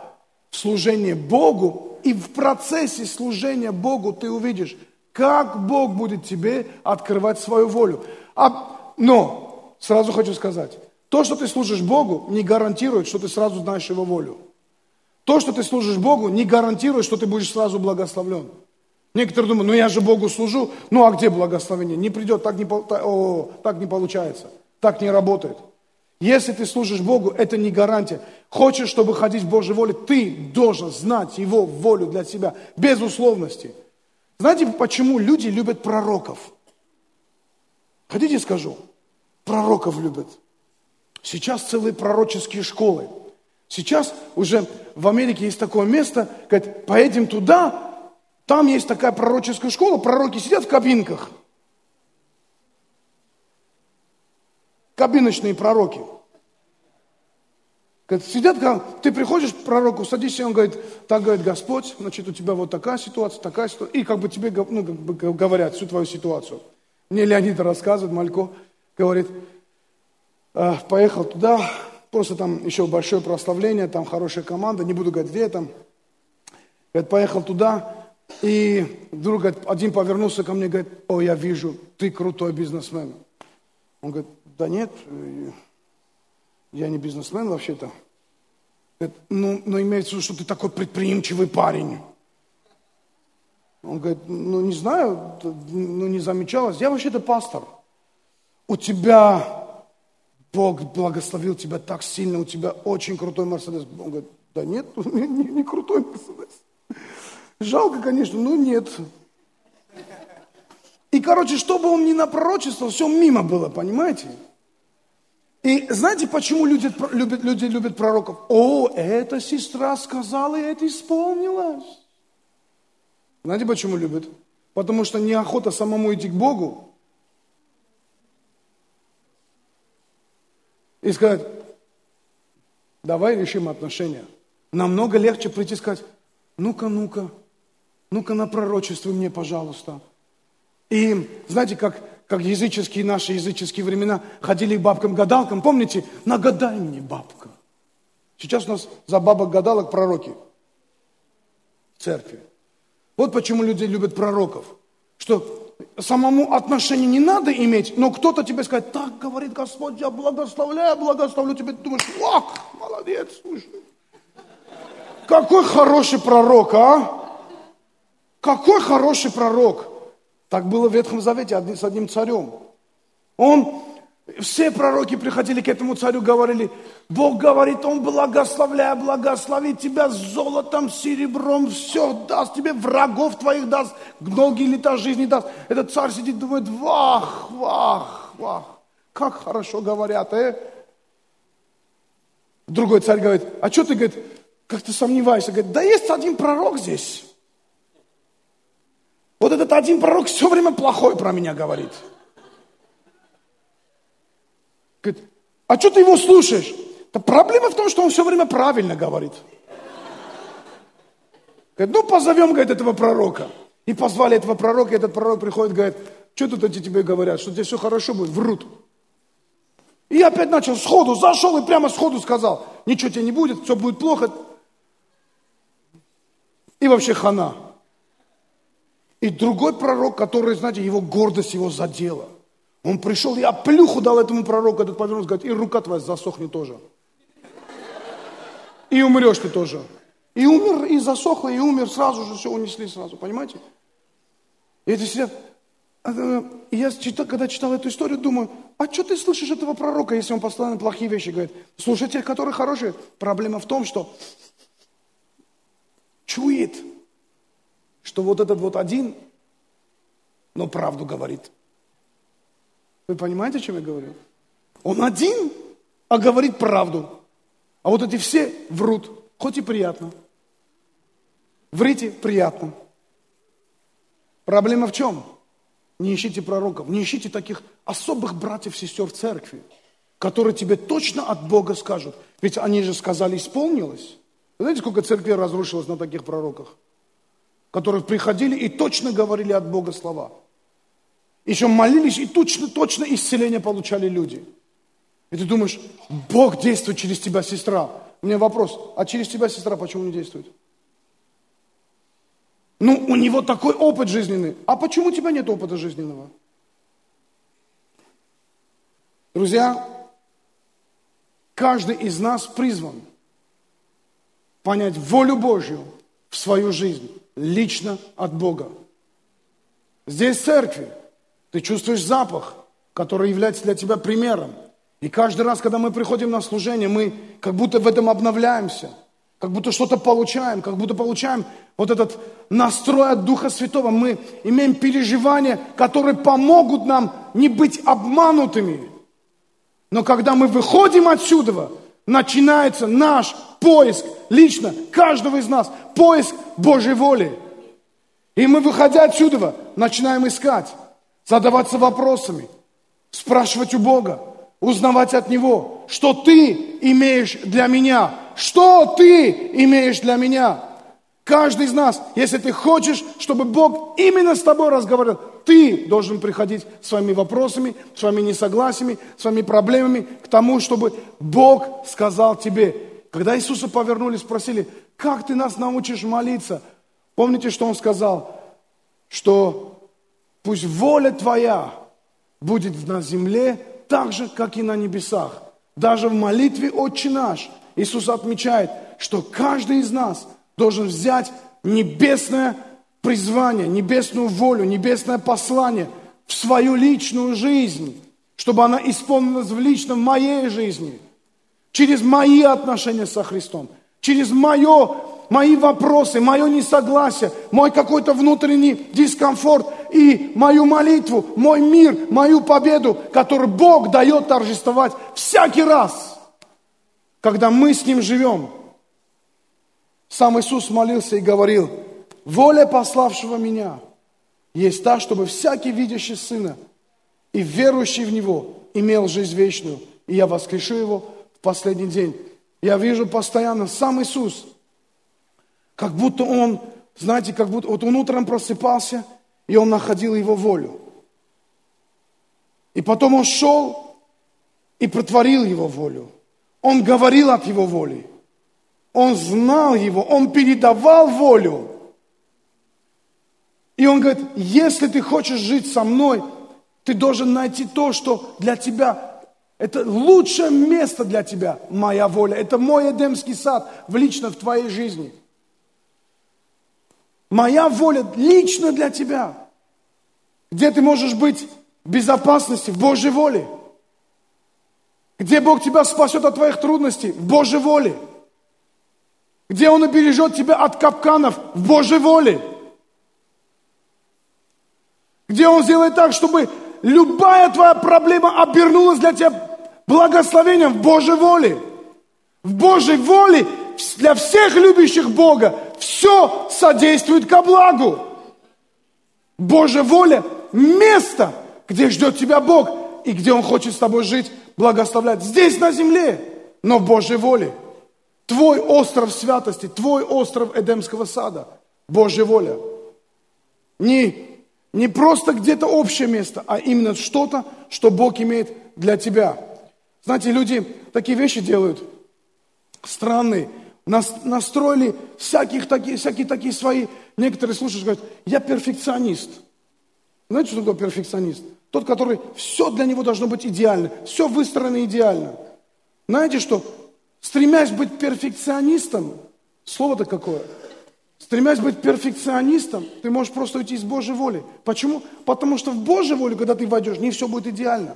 в служение Богу, и в процессе служения Богу ты увидишь, как Бог будет тебе открывать свою волю. А, но, сразу хочу сказать, то, что ты служишь Богу, не гарантирует, что ты сразу знаешь Его волю. То, что ты служишь Богу, не гарантирует, что ты будешь сразу благословлен. Некоторые думают, ну я же Богу служу, ну а где благословение? Не придет, так не, о, так не получается, так не работает. Если ты служишь Богу, это не гарантия. Хочешь, чтобы ходить в Божьей воле, ты должен знать Его волю для себя, без условностей. Знаете, почему люди любят пророков? Хотите скажу? Пророков любят. Сейчас целые пророческие школы – Сейчас уже в Америке есть такое место, говорит, поедем туда, там есть такая пророческая школа, пророки сидят в кабинках. Кабиночные пророки. Говорит, сидят, ты приходишь к пророку, садишься, он говорит, так говорит Господь, значит, у тебя вот такая ситуация, такая ситуация, и как бы тебе ну, как бы говорят всю твою ситуацию. Мне Леонид рассказывает, Малько, говорит, «А, поехал туда, Просто там еще большое прославление, там хорошая команда, не буду говорить, где там. Говорит, поехал туда, и вдруг говорит, один повернулся ко мне, говорит, о, я вижу, ты крутой бизнесмен. Он говорит, да нет, я не бизнесмен вообще-то. Говорит, ну, но имеется в виду, что ты такой предприимчивый парень. Он говорит, ну не знаю, ну не замечалось. Я вообще-то пастор. У тебя Бог благословил тебя так сильно, у тебя очень крутой Мерседес. Он говорит, да нет, не, не, не крутой Мерседес. Жалко, конечно, но нет. И, короче, чтобы он не напророчествовал, все мимо было, понимаете? И знаете, почему люди любят, люди любят пророков? О, эта сестра сказала, и это исполнилось. Знаете, почему любят? Потому что неохота самому идти к Богу, и сказать, давай решим отношения. Намного легче прийти и сказать, ну-ка, ну-ка, ну-ка напророчествуй мне, пожалуйста. И знаете, как, как языческие, наши языческие времена ходили к бабкам-гадалкам, помните, нагадай мне, бабка. Сейчас у нас за бабок-гадалок пророки в церкви. Вот почему люди любят пророков. Что самому отношения не надо иметь, но кто-то тебе скажет, так говорит Господь, я благословляю, благословлю тебе. Ты думаешь, ох, молодец, слушай. Какой хороший пророк, а? Какой хороший пророк. Так было в Ветхом Завете с одним царем. Он все пророки приходили к этому царю, говорили, Бог говорит, Он благословляя, благословит тебя золотом, серебром, все даст тебе, врагов твоих даст, многие лета жизни даст. Этот царь сидит, думает, вах, вах, вах, как хорошо говорят, э? Другой царь говорит, а что ты, говорит, как ты сомневаешься? Говорит, да есть один пророк здесь. Вот этот один пророк все время плохой про меня говорит. Говорит, а что ты его слушаешь? Да проблема в том, что он все время правильно говорит. Говорит, ну позовем, говорит, этого пророка. И позвали этого пророка, и этот пророк приходит, говорит, что тут эти тебе говорят, что тебе все хорошо будет? Врут. И опять начал сходу, зашел и прямо сходу сказал, ничего тебе не будет, все будет плохо. И вообще хана. И другой пророк, который, знаете, его гордость его задела. Он пришел, я плюху дал этому пророку, этот повернулся, говорит, и рука твоя засохнет тоже. И умрешь ты тоже. И умер, и засохло, и умер, сразу же все унесли сразу, понимаете? И это. А, и я читал, когда читал эту историю, думаю, а что ты слышишь этого пророка, если он постоянно плохие вещи говорит? Слушай тех, которые хорошие. Проблема в том, что чует, что вот этот вот один, но правду говорит. Вы понимаете, о чем я говорю? Он один, а говорит правду. А вот эти все врут, хоть и приятно. Врите приятно. Проблема в чем? Не ищите пророков, не ищите таких особых братьев, сестер в церкви, которые тебе точно от Бога скажут. Ведь они же сказали, исполнилось. Вы знаете, сколько церквей разрушилось на таких пророках? Которые приходили и точно говорили от Бога слова. Еще молились и точно, точно исцеление получали люди. И ты думаешь, Бог действует через тебя, сестра. У меня вопрос, а через тебя, сестра, почему не действует? Ну, у него такой опыт жизненный. А почему у тебя нет опыта жизненного? Друзья, каждый из нас призван понять волю Божью в свою жизнь, лично от Бога. Здесь церкви ты чувствуешь запах, который является для тебя примером. И каждый раз, когда мы приходим на служение, мы как будто в этом обновляемся – как будто что-то получаем, как будто получаем вот этот настрой от Духа Святого. Мы имеем переживания, которые помогут нам не быть обманутыми. Но когда мы выходим отсюда, начинается наш поиск, лично, каждого из нас, поиск Божьей воли. И мы, выходя отсюда, начинаем искать, задаваться вопросами, спрашивать у Бога, узнавать от Него, что ты имеешь для меня, что ты имеешь для меня. Каждый из нас, если ты хочешь, чтобы Бог именно с тобой разговаривал, ты должен приходить своими вопросами, своими несогласиями, своими проблемами к тому, чтобы Бог сказал тебе. Когда Иисуса повернули, спросили, как ты нас научишь молиться? Помните, что Он сказал? Что пусть воля твоя будет на земле, так же, как и на небесах. Даже в молитве «Отче наш» Иисус отмечает, что каждый из нас должен взять небесное призвание, небесную волю, небесное послание в свою личную жизнь, чтобы она исполнилась в личном моей жизни, через мои отношения со Христом, через мое мои вопросы, мое несогласие, мой какой-то внутренний дискомфорт и мою молитву, мой мир, мою победу, которую Бог дает торжествовать всякий раз, когда мы с Ним живем. Сам Иисус молился и говорил, воля пославшего меня есть та, чтобы всякий видящий Сына и верующий в Него имел жизнь вечную, и я воскрешу его в последний день. Я вижу постоянно, сам Иисус – как будто он, знаете, как будто вот он утром просыпался, и он находил его волю. И потом он шел и протворил его волю. Он говорил от его воли. Он знал его, он передавал волю. И он говорит, если ты хочешь жить со мной, ты должен найти то, что для тебя, это лучшее место для тебя, моя воля. Это мой Эдемский сад в лично в твоей жизни – Моя воля лично для тебя. Где ты можешь быть в безопасности, в Божьей воле. Где Бог тебя спасет от твоих трудностей, в Божьей воле. Где Он убережет тебя от капканов, в Божьей воле. Где Он сделает так, чтобы любая твоя проблема обернулась для тебя благословением в Божьей воле. В Божьей воле для всех любящих Бога все содействует ко благу. Божья воля – место, где ждет тебя Бог. и где Он хочет с тобой жить, благословлять. Здесь на земле, но в Божьей воле. Твой остров святости, твой остров Эдемского сада. Божья воля. Не, не просто где-то общее место, а именно что-то, что Бог имеет для тебя. Знаете, люди такие вещи делают странные. Нас, настроили всяких такие, всякие такие свои. Некоторые слушают, говорят, я перфекционист. Знаете, что такое перфекционист? Тот, который все для него должно быть идеально, все выстроено идеально. Знаете что? Стремясь быть перфекционистом, слово-то какое? Стремясь быть перфекционистом, ты можешь просто уйти из Божьей воли. Почему? Потому что в Божьей воле, когда ты войдешь, не все будет идеально.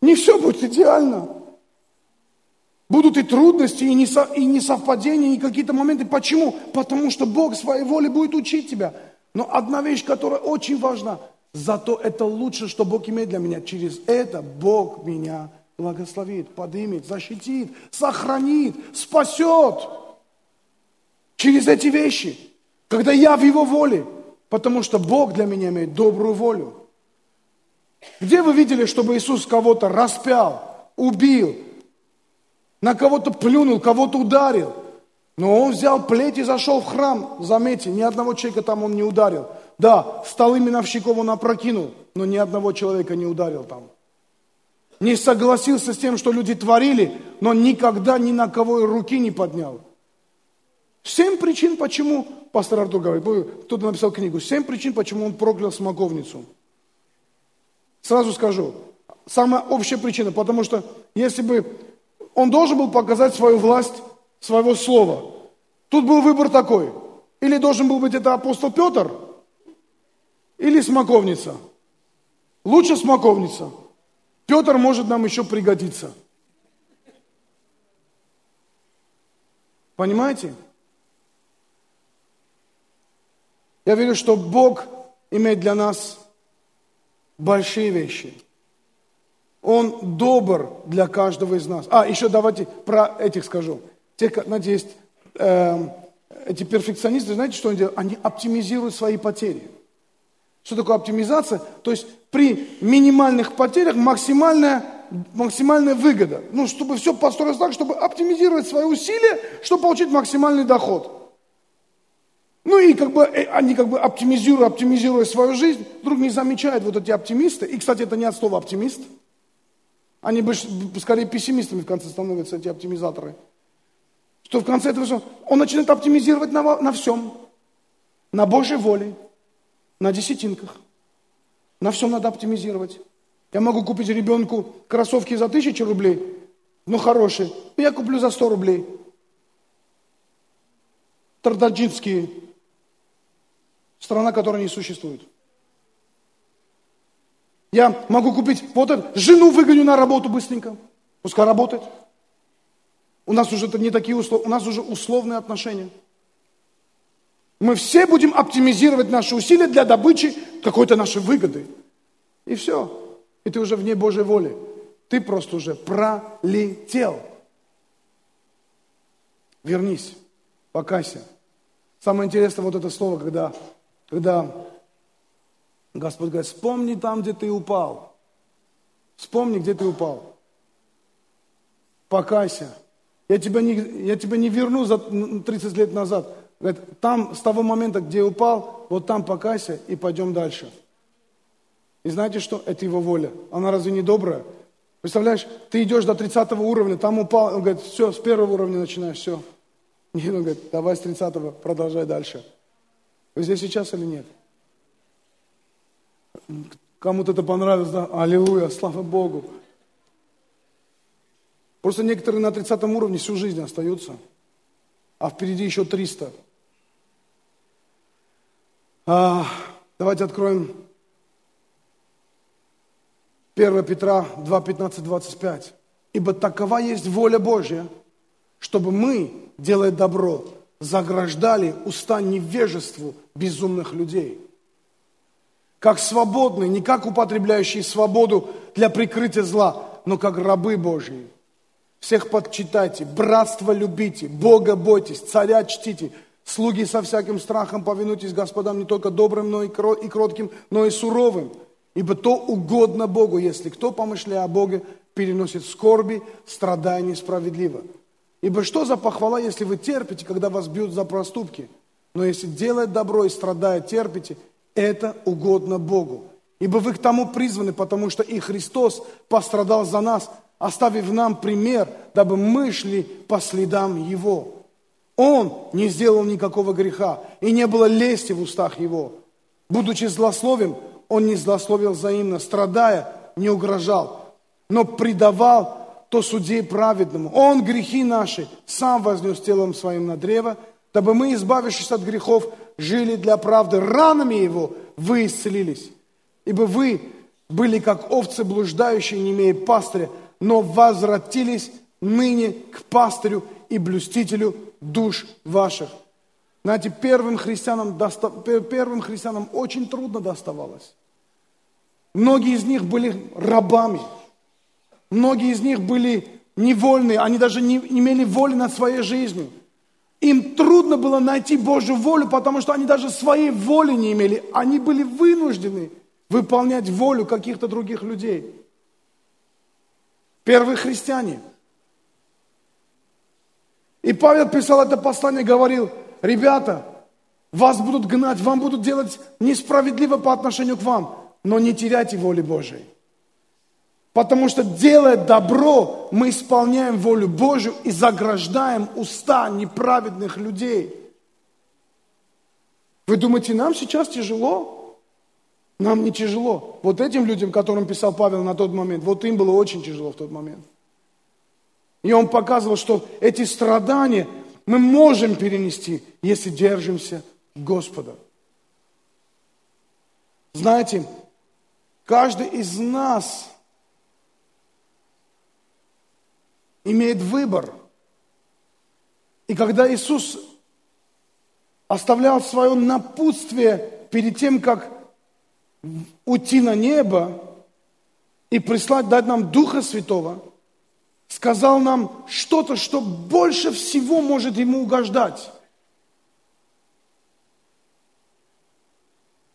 Не все будет идеально. Будут и трудности, и, несо, и несовпадения, и какие-то моменты. Почему? Потому что Бог своей воле будет учить тебя. Но одна вещь, которая очень важна, зато это лучше, что Бог имеет для меня. Через это Бог меня благословит, поднимет, защитит, сохранит, спасет. Через эти вещи, когда я в Его воле, потому что Бог для меня имеет добрую волю. Где вы видели, чтобы Иисус кого-то распял, убил, на кого-то плюнул, кого-то ударил? Но он взял плеть и зашел в храм. Заметьте, ни одного человека там он не ударил. Да, столы миновщиков он опрокинул, но ни одного человека не ударил там. Не согласился с тем, что люди творили, но никогда ни на кого руки не поднял. Семь причин, почему, пастор Артур говорит, кто-то написал книгу, семь причин, почему он проклял смоковницу. Сразу скажу, самая общая причина, потому что если бы он должен был показать свою власть, своего слова, тут был выбор такой. Или должен был быть это апостол Петр, или смоковница. Лучше смоковница. Петр может нам еще пригодиться. Понимаете? Я верю, что Бог имеет для нас большие вещи. Он добр для каждого из нас. А, еще давайте про этих скажу. Те, знаете, есть э, эти перфекционисты, знаете, что они делают? Они оптимизируют свои потери. Что такое оптимизация? То есть при минимальных потерях максимальная, максимальная выгода. Ну, чтобы все построилось так, чтобы оптимизировать свои усилия, чтобы получить максимальный доход. Ну и как бы э, они как бы оптимизируя, оптимизируя свою жизнь, вдруг не замечают вот эти оптимисты. И, кстати, это не от слова оптимист. Они больше, скорее пессимистами в конце становятся, эти оптимизаторы. Что в конце этого он начинает оптимизировать на, на всем. На Божьей воле, на десятинках. На всем надо оптимизировать. Я могу купить ребенку кроссовки за тысячу рублей, но хорошие. Я куплю за сто рублей. Тардаджинские Страна, которая не существует. Я могу купить вот это, жену выгоню на работу быстренько, пускай работает. У нас уже это не такие условия, у нас уже условные отношения. Мы все будем оптимизировать наши усилия для добычи какой-то нашей выгоды. И все. И ты уже вне Божьей воли. Ты просто уже пролетел. Вернись, покайся. Самое интересное вот это слово, когда когда Господь говорит, вспомни там, где ты упал. Вспомни, где ты упал. Покайся. Я тебя не, я тебя не верну за 30 лет назад. Говорит, там, с того момента, где упал, вот там покайся и пойдем дальше. И знаете что? Это его воля. Она разве не добрая? Представляешь, ты идешь до 30 уровня, там упал, он говорит, все, с первого уровня начинаешь, все. Нет, он говорит, давай с 30 продолжай дальше. Вы здесь сейчас или нет? Кому-то это понравилось, да? Аллилуйя, слава Богу. Просто некоторые на 30 уровне всю жизнь остаются, а впереди еще 300. А, давайте откроем 1 Петра 2, 15, 25. «Ибо такова есть воля Божья, чтобы мы, делая добро, заграждали уста невежеству безумных людей. Как свободные, не как употребляющие свободу для прикрытия зла, но как рабы Божьи. Всех подчитайте, братство любите, Бога бойтесь, царя чтите, слуги со всяким страхом повинуйтесь Господам не только добрым, но и кротким, но и суровым. Ибо то угодно Богу, если кто, помышляя о Боге, переносит скорби, страдания справедливо. Ибо что за похвала, если вы терпите, когда вас бьют за проступки? Но если делает добро и страдая терпите, это угодно Богу. Ибо вы к тому призваны, потому что и Христос пострадал за нас, оставив нам пример, дабы мы шли по следам Его. Он не сделал никакого греха, и не было лести в устах Его. Будучи злословим, Он не злословил взаимно, страдая, не угрожал, но предавал то судей праведному. Он грехи наши сам вознес телом своим на древо, дабы мы, избавившись от грехов, жили для правды. Ранами Его вы исцелились. Ибо вы были как овцы блуждающие, не имея пастыря, но возвратились ныне к пастырю и блюстителю душ ваших. Знаете, первым христианам, первым христианам очень трудно доставалось. Многие из них были рабами. Многие из них были невольные, они даже не имели воли над своей жизнью. Им трудно было найти Божью волю, потому что они даже своей воли не имели. Они были вынуждены выполнять волю каких-то других людей. Первые христиане. И Павел писал это послание, говорил, ребята, вас будут гнать, вам будут делать несправедливо по отношению к вам, но не теряйте воли Божией. Потому что делая добро, мы исполняем волю Божью и заграждаем уста неправедных людей. Вы думаете, нам сейчас тяжело? Нам не тяжело. Вот этим людям, которым писал Павел на тот момент, вот им было очень тяжело в тот момент. И он показывал, что эти страдания мы можем перенести, если держимся Господа. Знаете, каждый из нас имеет выбор. И когда Иисус оставлял свое напутствие перед тем, как уйти на небо и прислать, дать нам Духа Святого, сказал нам что-то, что больше всего может ему угождать.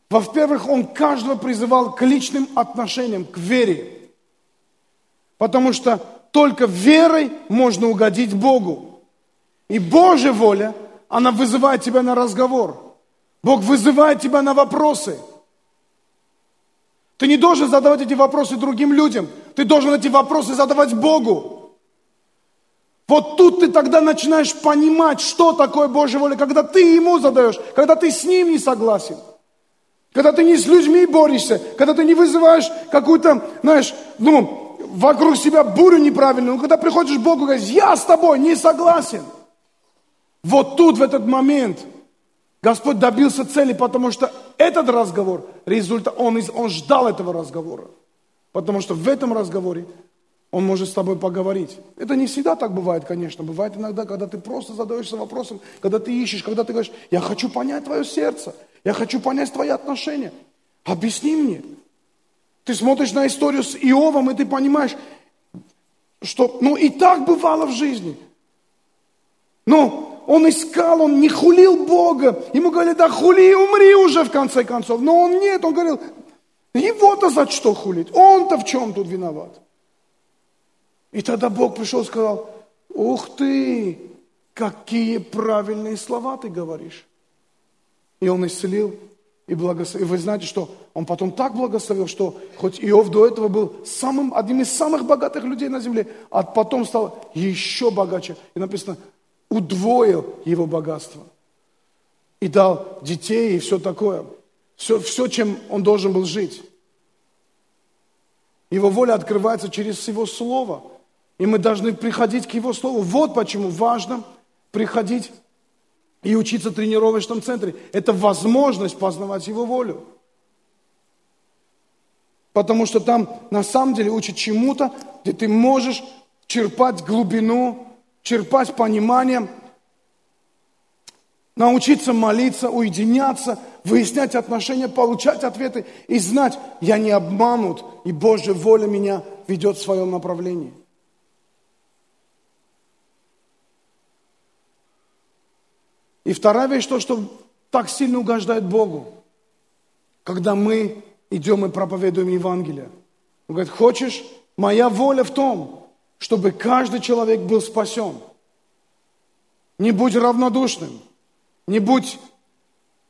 Во-первых, он каждого призывал к личным отношениям, к вере. Потому что только верой можно угодить Богу. И Божья воля, она вызывает тебя на разговор. Бог вызывает тебя на вопросы. Ты не должен задавать эти вопросы другим людям. Ты должен эти вопросы задавать Богу. Вот тут ты тогда начинаешь понимать, что такое Божья воля, когда ты Ему задаешь, когда ты с Ним не согласен. Когда ты не с людьми борешься, когда ты не вызываешь какую-то, знаешь, ну, вокруг себя бурю неправильную, но когда приходишь к Богу говоришь, я с тобой не согласен. Вот тут, в этот момент, Господь добился цели, потому что этот разговор, результат, он, он ждал этого разговора. Потому что в этом разговоре он может с тобой поговорить. Это не всегда так бывает, конечно. Бывает иногда, когда ты просто задаешься вопросом, когда ты ищешь, когда ты говоришь, я хочу понять твое сердце, я хочу понять твои отношения. Объясни мне. Ты смотришь на историю с Иовом, и ты понимаешь, что, ну, и так бывало в жизни. Но он искал, он не хулил Бога. Ему говорили, да хули и умри уже в конце концов. Но он нет, он говорил, его-то за что хулить? Он-то в чем тут виноват? И тогда Бог пришел и сказал, ух ты, какие правильные слова ты говоришь. И он исцелил и благословил. И вы знаете, что он потом так благословил, что хоть Иов до этого был самым, одним из самых богатых людей на земле, а потом стал еще богаче. И написано, удвоил его богатство. И дал детей и все такое. Все, все, чем он должен был жить. Его воля открывается через его слово. И мы должны приходить к его слову. Вот почему важно приходить и учиться в тренировочном центре. Это возможность познавать Его волю. Потому что там на самом деле учат чему-то, где ты можешь черпать глубину, черпать понимание, научиться молиться, уединяться, выяснять отношения, получать ответы и знать, я не обманут, и Божья воля меня ведет в своем направлении. И вторая вещь, то, что так сильно угождает Богу, когда мы идем и проповедуем Евангелие. Он говорит, хочешь, моя воля в том, чтобы каждый человек был спасен. Не будь равнодушным, не будь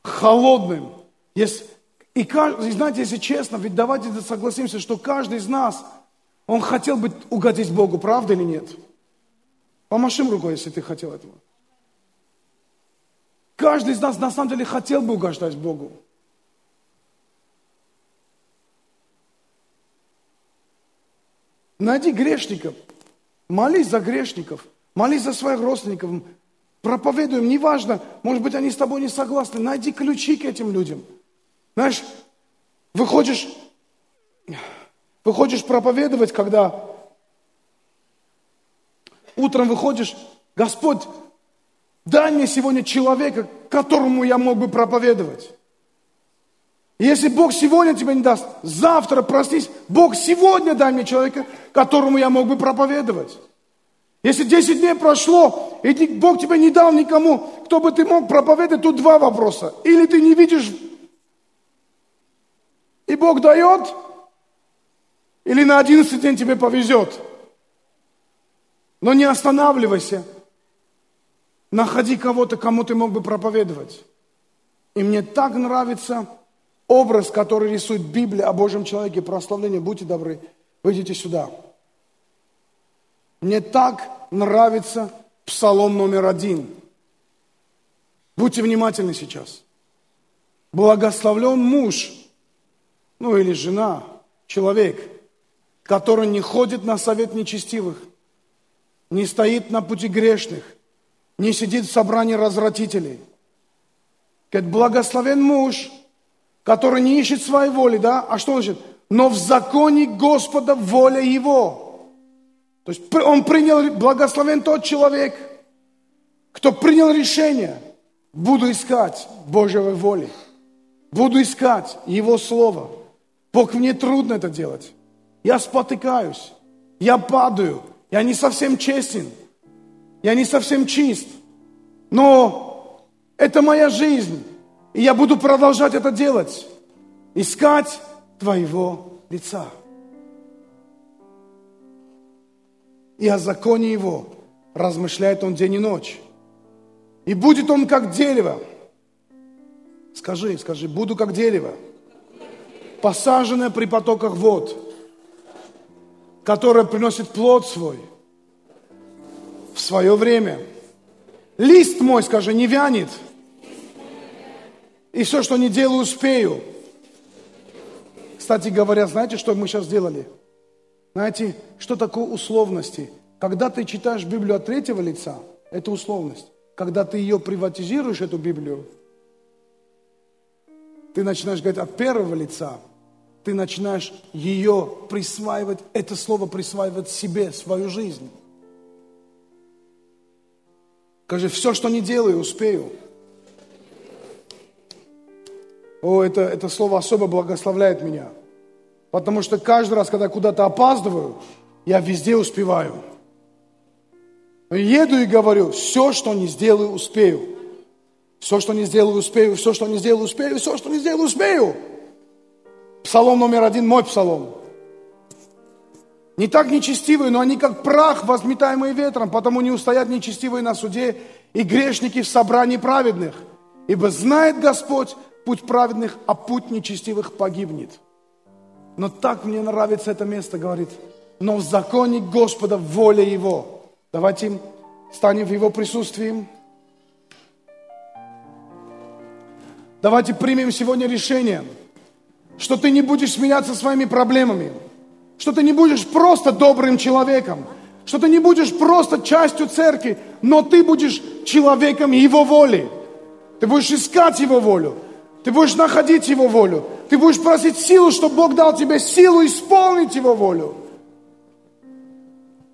холодным. Если, и, знаете, если честно, ведь давайте согласимся, что каждый из нас, он хотел бы угодить Богу, правда или нет? Помашим рукой, если ты хотел этого. Каждый из нас на самом деле хотел бы угождать Богу. Найди грешников, молись за грешников, молись за своих родственников, проповедуем, неважно, может быть, они с тобой не согласны, найди ключи к этим людям. Знаешь, выходишь, выходишь проповедовать, когда утром выходишь, Господь, дай мне сегодня человека, которому я мог бы проповедовать. если Бог сегодня тебе не даст, завтра, проснись, Бог сегодня дай мне человека, которому я мог бы проповедовать. Если 10 дней прошло, и Бог тебе не дал никому, кто бы ты мог проповедовать, тут два вопроса. Или ты не видишь, и Бог дает, или на 11 день тебе повезет. Но не останавливайся. Находи кого-то, кому ты мог бы проповедовать. И мне так нравится образ, который рисует Библия о Божьем человеке, прославление. Будьте добры, выйдите сюда. Мне так нравится псалом номер один. Будьте внимательны сейчас. Благословлен муж, ну или жена, человек, который не ходит на совет нечестивых, не стоит на пути грешных, не сидит в собрании развратителей. Говорит, благословен муж, который не ищет своей воли, да? А что значит? Но в законе Господа воля его. То есть он принял, благословен тот человек, кто принял решение, буду искать Божьей воли, буду искать Его Слово. Бог, мне трудно это делать. Я спотыкаюсь, я падаю, я не совсем честен, я не совсем чист, но это моя жизнь, и я буду продолжать это делать, искать Твоего лица. и о законе Его размышляет он день и ночь. И будет он как дерево. Скажи, скажи, буду как дерево, посаженное при потоках вод, которое приносит плод свой в свое время. Лист мой, скажи, не вянет. И все, что не делаю, успею. Кстати говоря, знаете, что мы сейчас сделали? Знаете, что такое условности? Когда ты читаешь Библию от третьего лица, это условность. Когда ты ее приватизируешь, эту Библию, ты начинаешь говорить от первого лица, ты начинаешь ее присваивать, это слово присваивать себе, свою жизнь. Скажи, все, что не делаю, успею. О, это, это слово особо благословляет меня. Потому что каждый раз, когда куда-то опаздываю, я везде успеваю. Еду и говорю, все, что не сделаю, успею. Все, что не сделаю, успею. Все, что не сделаю, успею. Все, что не сделаю, успею. Псалом номер один, мой псалом. Не так нечестивые, но они как прах, возметаемый ветром, потому не устоят нечестивые на суде и грешники в собрании праведных. Ибо знает Господь путь праведных, а путь нечестивых погибнет. Но так мне нравится это место, говорит. Но в законе Господа воля Его. Давайте станем в Его присутствии. Давайте примем сегодня решение, что ты не будешь смеяться своими проблемами, что ты не будешь просто добрым человеком, что ты не будешь просто частью церкви, но ты будешь человеком Его воли. Ты будешь искать Его волю, ты будешь находить Его волю. Ты будешь просить силу, чтобы Бог дал тебе силу исполнить Его волю.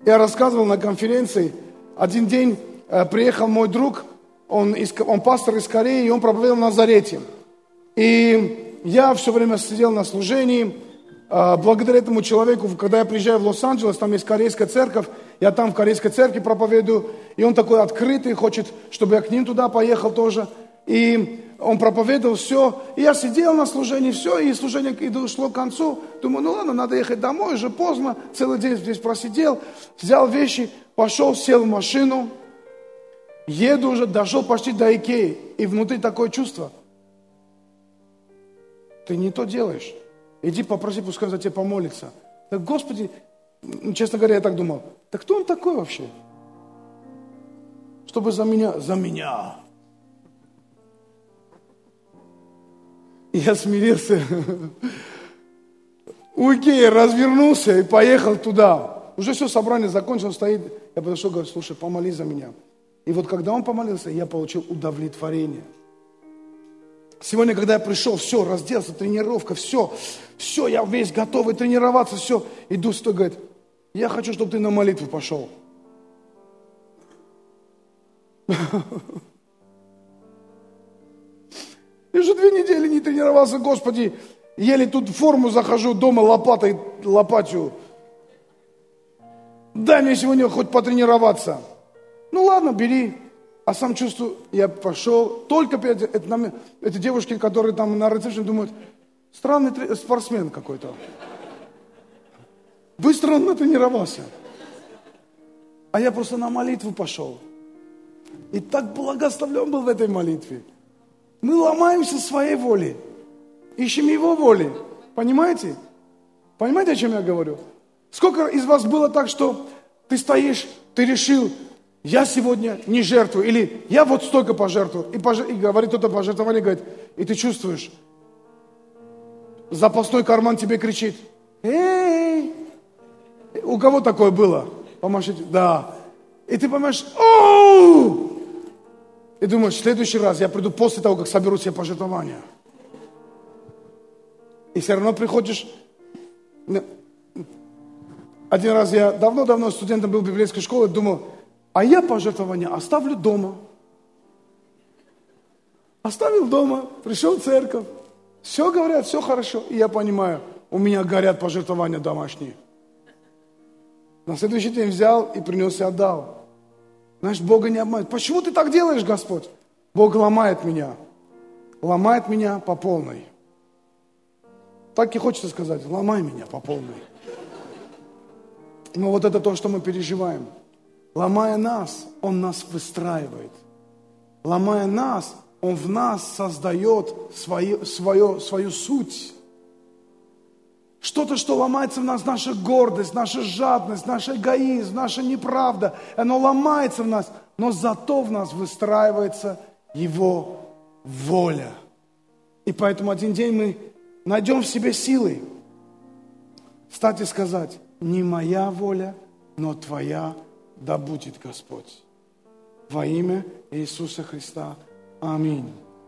Я рассказывал на конференции, один день э, приехал мой друг, он, из, он пастор из Кореи, и он проповедовал в Назарете. И я все время сидел на служении, благодаря этому человеку, когда я приезжаю в Лос-Анджелес, там есть корейская церковь, я там в корейской церкви проповедую, и он такой открытый, хочет, чтобы я к ним туда поехал тоже. И он проповедовал все. И я сидел на служении, все, и служение и шло к концу. Думаю, ну ладно, надо ехать домой, уже поздно. Целый день здесь просидел, взял вещи, пошел, сел в машину. Еду уже, дошел почти до Икеи. И внутри такое чувство. Ты не то делаешь. Иди попроси, пускай за тебя помолится. Так, Господи, честно говоря, я так думал, да кто он такой вообще? Чтобы за меня, за меня. Я смирился. У Икеи развернулся и поехал туда. Уже все, собрание закончилось, стоит. Я подошел, говорю, слушай, помолись за меня. И вот когда он помолился, я получил удовлетворение. Сегодня, когда я пришел, все, разделся, тренировка, все, все, я весь готовый тренироваться, все. Иду, стой, говорит, я хочу, чтобы ты на молитву пошел. Я уже две недели не тренировался, Господи, еле тут в форму захожу, дома лопатой лопатью. Дай мне сегодня хоть потренироваться. Ну ладно, бери. А сам чувствую, я пошел, только это, это, эти девушки, которые там на рецепшене думают, странный спортсмен какой-то. Быстро он натренировался. А я просто на молитву пошел. И так благословлен был в этой молитве. Мы ломаемся своей воли. Ищем его воли. Понимаете? Понимаете, о чем я говорю? Сколько из вас было так, что ты стоишь, ты решил, я сегодня не жертвую, или я вот столько пожертвую, и, пож... и говорит кто-то пожертвование, говорит, и ты чувствуешь, запасной карман тебе кричит, эй, у кого такое было? Помашите, да. И ты понимаешь, оу! И думаешь, в следующий раз я приду после того, как соберу все пожертвования. И все равно приходишь. Один раз я давно-давно студентом был в библейской школе, думал, а я пожертвования оставлю дома. Оставил дома, пришел в церковь. Все говорят, все хорошо. И я понимаю, у меня горят пожертвования домашние. На следующий день взял и принес и отдал. Знаешь, Бога не обманывает. Почему ты так делаешь, Господь? Бог ломает меня. Ломает меня по полной. Так и хочется сказать, ломай меня по полной. Но вот это то, что мы переживаем. Ломая нас, Он нас выстраивает. Ломая нас, Он в нас создает свою, свою, свою суть. Что-то, что ломается в нас, наша гордость, наша жадность, наш эгоизм, наша неправда, оно ломается в нас, но зато в нас выстраивается Его воля. И поэтому один день мы найдем в себе силы встать и сказать, не моя воля, но Твоя да будет Господь. Во имя Иисуса Христа. Аминь.